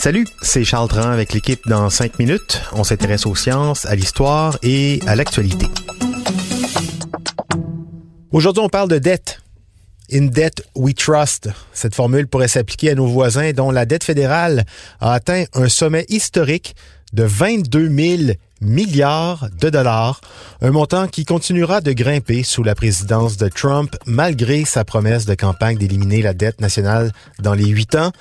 Salut, c'est Charles Dran avec l'équipe dans 5 minutes. On s'intéresse aux sciences, à l'histoire et à l'actualité. Aujourd'hui, on parle de dette. In debt we trust. Cette formule pourrait s'appliquer à nos voisins dont la dette fédérale a atteint un sommet historique de 22 000 milliards de dollars, un montant qui continuera de grimper sous la présidence de Trump malgré sa promesse de campagne d'éliminer la dette nationale dans les huit ans.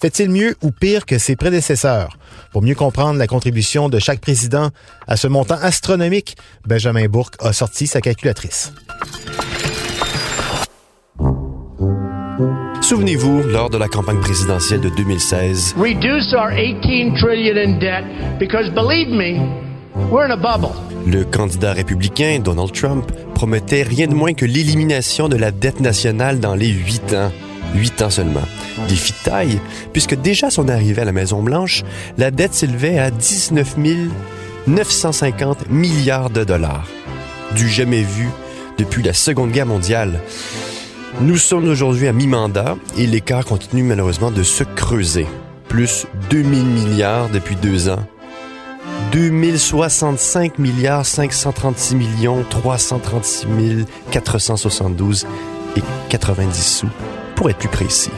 Fait-il mieux ou pire que ses prédécesseurs? Pour mieux comprendre la contribution de chaque président à ce montant astronomique, Benjamin Bourque a sorti sa calculatrice. Souvenez-vous, lors de la campagne présidentielle de 2016, reduce our 18 trillion in debt because believe me, we're in a bubble. le candidat républicain Donald Trump promettait rien de moins que l'élimination de la dette nationale dans les huit ans. Huit ans seulement. Défi de taille, puisque déjà son arrivée à la Maison-Blanche, la dette s'élevait à 19 950 milliards de dollars. Du jamais vu depuis la Seconde Guerre mondiale. Nous sommes aujourd'hui à mi-mandat et l'écart continue malheureusement de se creuser. Plus 2000 milliards depuis deux ans. 2065 milliards 536 millions 336 472 et 90 sous, pour être plus précis.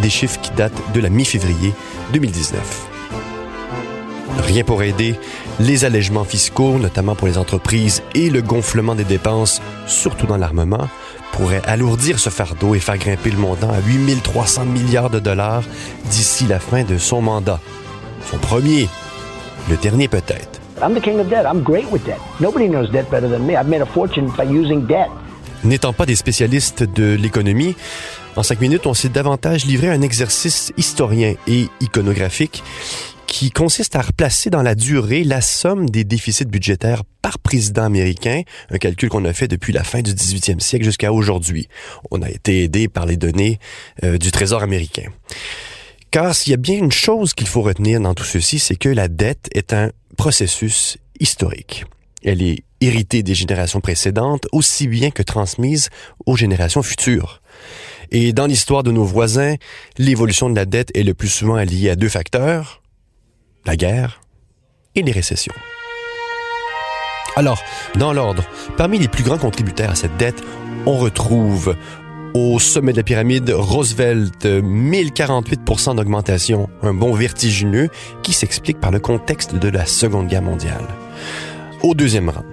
Des chiffres qui datent de la mi-février 2019. Rien pour aider, les allègements fiscaux, notamment pour les entreprises, et le gonflement des dépenses, surtout dans l'armement, pourraient alourdir ce fardeau et faire grimper le montant à 8300 milliards de dollars d'ici la fin de son mandat. Son premier, le dernier peut-être. I'm the king of debt. I'm great with debt. Nobody knows debt better than me. I've made a fortune by using debt. N'étant pas des spécialistes de l'économie, en cinq minutes, on s'est davantage livré à un exercice historien et iconographique qui consiste à replacer dans la durée la somme des déficits budgétaires par président américain, un calcul qu'on a fait depuis la fin du 18e siècle jusqu'à aujourd'hui. On a été aidé par les données euh, du Trésor américain. Car s'il y a bien une chose qu'il faut retenir dans tout ceci, c'est que la dette est un processus historique. Elle est héritée des générations précédentes aussi bien que transmise aux générations futures. Et dans l'histoire de nos voisins, l'évolution de la dette est le plus souvent liée à deux facteurs, la guerre et les récessions. Alors, dans l'ordre, parmi les plus grands contributeurs à cette dette, on retrouve au sommet de la pyramide Roosevelt, 1048% d'augmentation, un bond vertigineux qui s'explique par le contexte de la Seconde Guerre mondiale. Au deuxième rang,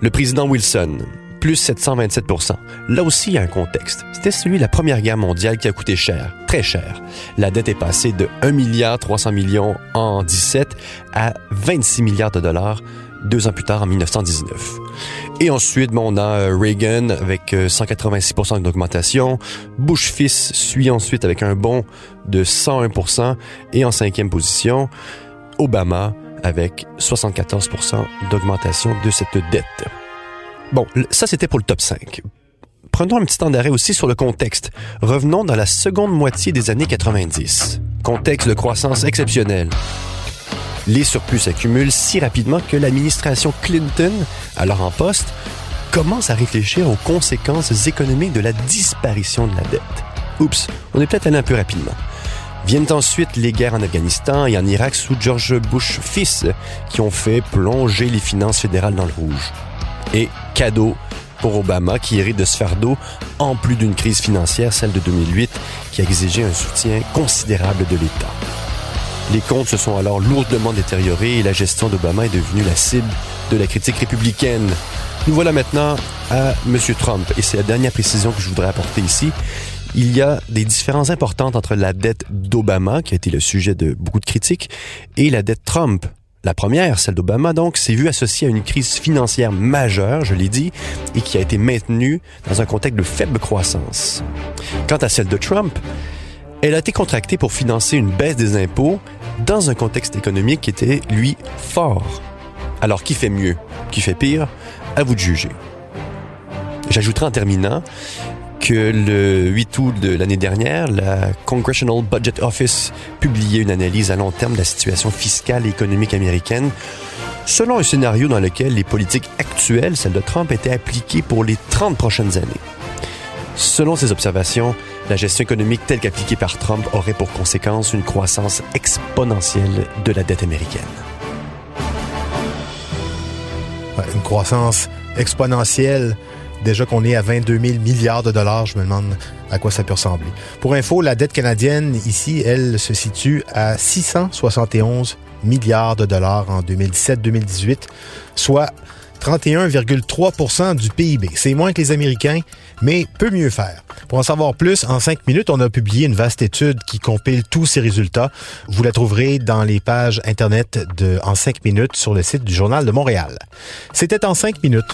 le président Wilson, plus 727% Là aussi, il y a un contexte. C'était celui de la Première Guerre mondiale qui a coûté cher, très cher. La dette est passée de 1 milliard 300 millions en 17 à 26 milliards de dollars deux ans plus tard, en 1919. Et ensuite, on a euh, Reagan avec euh, 186% d'augmentation. Bush fils suit ensuite avec un bond de 101% Et en cinquième position, Obama avec 74% d'augmentation de cette dette. Bon, ça c'était pour le top 5. Prenons un petit temps d'arrêt aussi sur le contexte. Revenons dans la seconde moitié des années 90. Contexte de croissance exceptionnelle. Les surplus s'accumulent si rapidement que l'administration Clinton, alors en poste, commence à réfléchir aux conséquences économiques de la disparition de la dette. Oups, on est peut-être allé un peu rapidement. Viennent ensuite les guerres en Afghanistan et en Irak sous George Bush fils, qui ont fait plonger les finances fédérales dans le rouge. Et cadeau pour Obama, qui hérite de ce fardeau, en plus d'une crise financière, celle de 2008, qui a exigé un soutien considérable de l'État. Les comptes se sont alors lourdement détériorés et la gestion d'Obama est devenue la cible de la critique républicaine. Nous voilà maintenant à M. Trump, et c'est la dernière précision que je voudrais apporter ici. Il y a des différences importantes entre la dette d'Obama, qui a été le sujet de beaucoup de critiques, et la dette Trump, La première, celle d'Obama, donc, s'est vue associée à une crise financière majeure, je l'ai dit, et qui a été maintenue dans un contexte de faible croissance. Quant à celle de Trump, elle a été contractée pour financer une baisse des impôts dans un contexte économique qui était, lui, fort. Alors, qui fait mieux? Qui fait pire? À vous de juger. J'ajouterai en terminant que le 8 août de l'année dernière, la Congressional Budget Office publiait une analyse à long terme de la situation fiscale et économique américaine selon un scénario dans lequel les politiques actuelles, celles de Trump, étaient appliquées pour les 30 prochaines années. Selon ces observations, la gestion économique telle qu'appliquée par Trump aurait pour conséquence une croissance exponentielle de la dette américaine. Une croissance exponentielle. Déjà qu'on est à 22 000 milliards de dollars, je me demande à quoi ça peut ressembler. Pour info, la dette canadienne, ici, elle se situe à 671 milliards de dollars en 2017-2018, soit 31,3% du PIB. C'est moins que les Américains, mais peut mieux faire. Pour en savoir plus, en cinq minutes, on a publié une vaste étude qui compile tous ces résultats. Vous la trouverez dans les pages Internet de En cinq minutes sur le site du Journal de Montréal. C'était en cinq minutes.